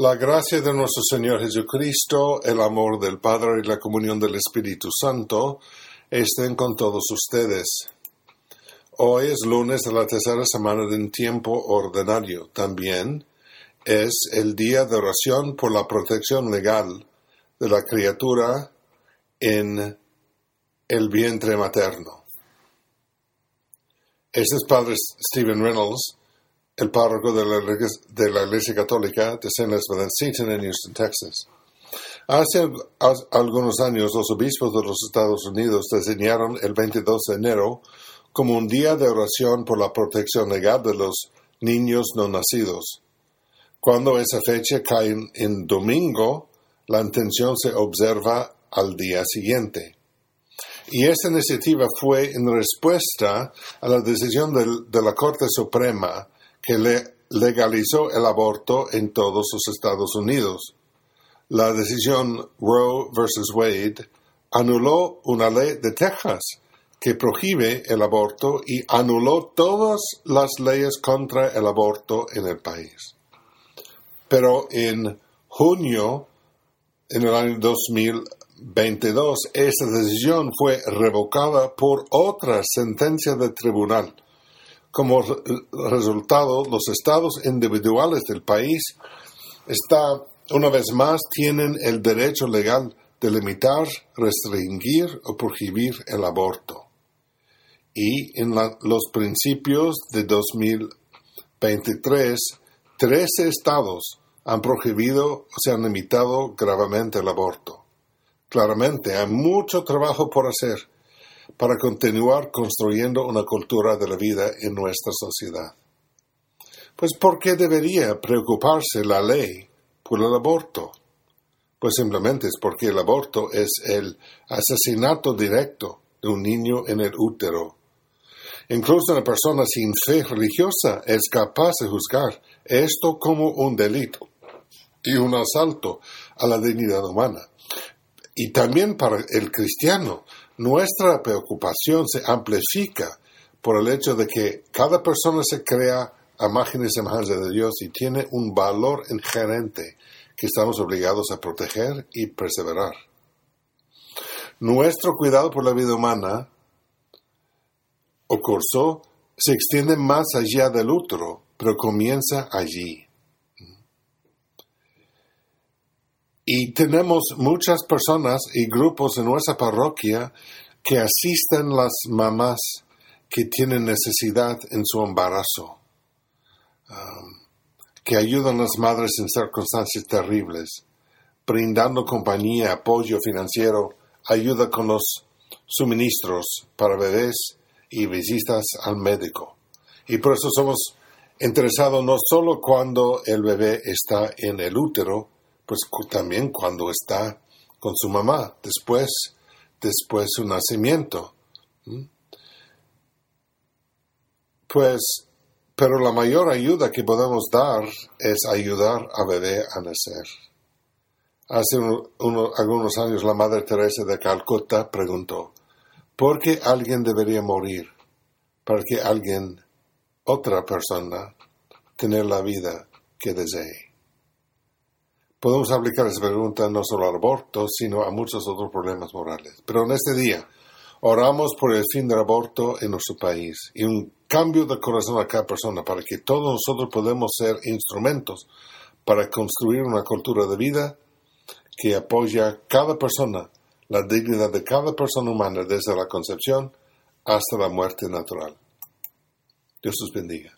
La gracia de nuestro Señor Jesucristo, el amor del Padre y la comunión del Espíritu Santo estén con todos ustedes. Hoy es lunes de la tercera semana de un tiempo ordinario. También es el día de oración por la protección legal de la criatura en el vientre materno. Este es Padre Stephen Reynolds el párroco de la, de la Iglesia Católica de St. Elizabeth Seton en Houston, Texas. Hace algunos años los obispos de los Estados Unidos designaron el 22 de enero como un día de oración por la protección legal de los niños no nacidos. Cuando esa fecha cae en domingo, la intención se observa al día siguiente. Y esta iniciativa fue en respuesta a la decisión de la Corte Suprema que legalizó el aborto en todos los Estados Unidos. La decisión Roe vs. Wade anuló una ley de Texas que prohíbe el aborto y anuló todas las leyes contra el aborto en el país. Pero en junio, en el año 2022, esa decisión fue revocada por otra sentencia del tribunal como resultado, los estados individuales del país está, una vez más tienen el derecho legal de limitar, restringir o prohibir el aborto. Y en los principios de 2023, 13 estados han prohibido o se han limitado gravemente el aborto. Claramente hay mucho trabajo por hacer para continuar construyendo una cultura de la vida en nuestra sociedad. Pues ¿por qué debería preocuparse la ley por el aborto? Pues simplemente es porque el aborto es el asesinato directo de un niño en el útero. Incluso una persona sin fe religiosa es capaz de juzgar esto como un delito y un asalto a la dignidad humana. Y también para el cristiano, nuestra preocupación se amplifica por el hecho de que cada persona se crea a imagen y semejanza de Dios y tiene un valor inherente que estamos obligados a proteger y perseverar. Nuestro cuidado por la vida humana o curso se extiende más allá del útero, pero comienza allí. Y tenemos muchas personas y grupos en nuestra parroquia que asisten las mamás que tienen necesidad en su embarazo, um, que ayudan a las madres en circunstancias terribles, brindando compañía, apoyo financiero, ayuda con los suministros para bebés y visitas al médico. Y por eso somos interesados no solo cuando el bebé está en el útero, pues también cuando está con su mamá, después, después su nacimiento. Pues, pero la mayor ayuda que podemos dar es ayudar a bebé a nacer. Hace algunos años la Madre Teresa de Calcuta preguntó, ¿por qué alguien debería morir para que alguien, otra persona, tener la vida que desee? Podemos aplicar esa pregunta no solo al aborto, sino a muchos otros problemas morales. Pero en este día oramos por el fin del aborto en nuestro país y un cambio de corazón a cada persona para que todos nosotros podamos ser instrumentos para construir una cultura de vida que apoya a cada persona, la dignidad de cada persona humana desde la concepción hasta la muerte natural. Dios los bendiga.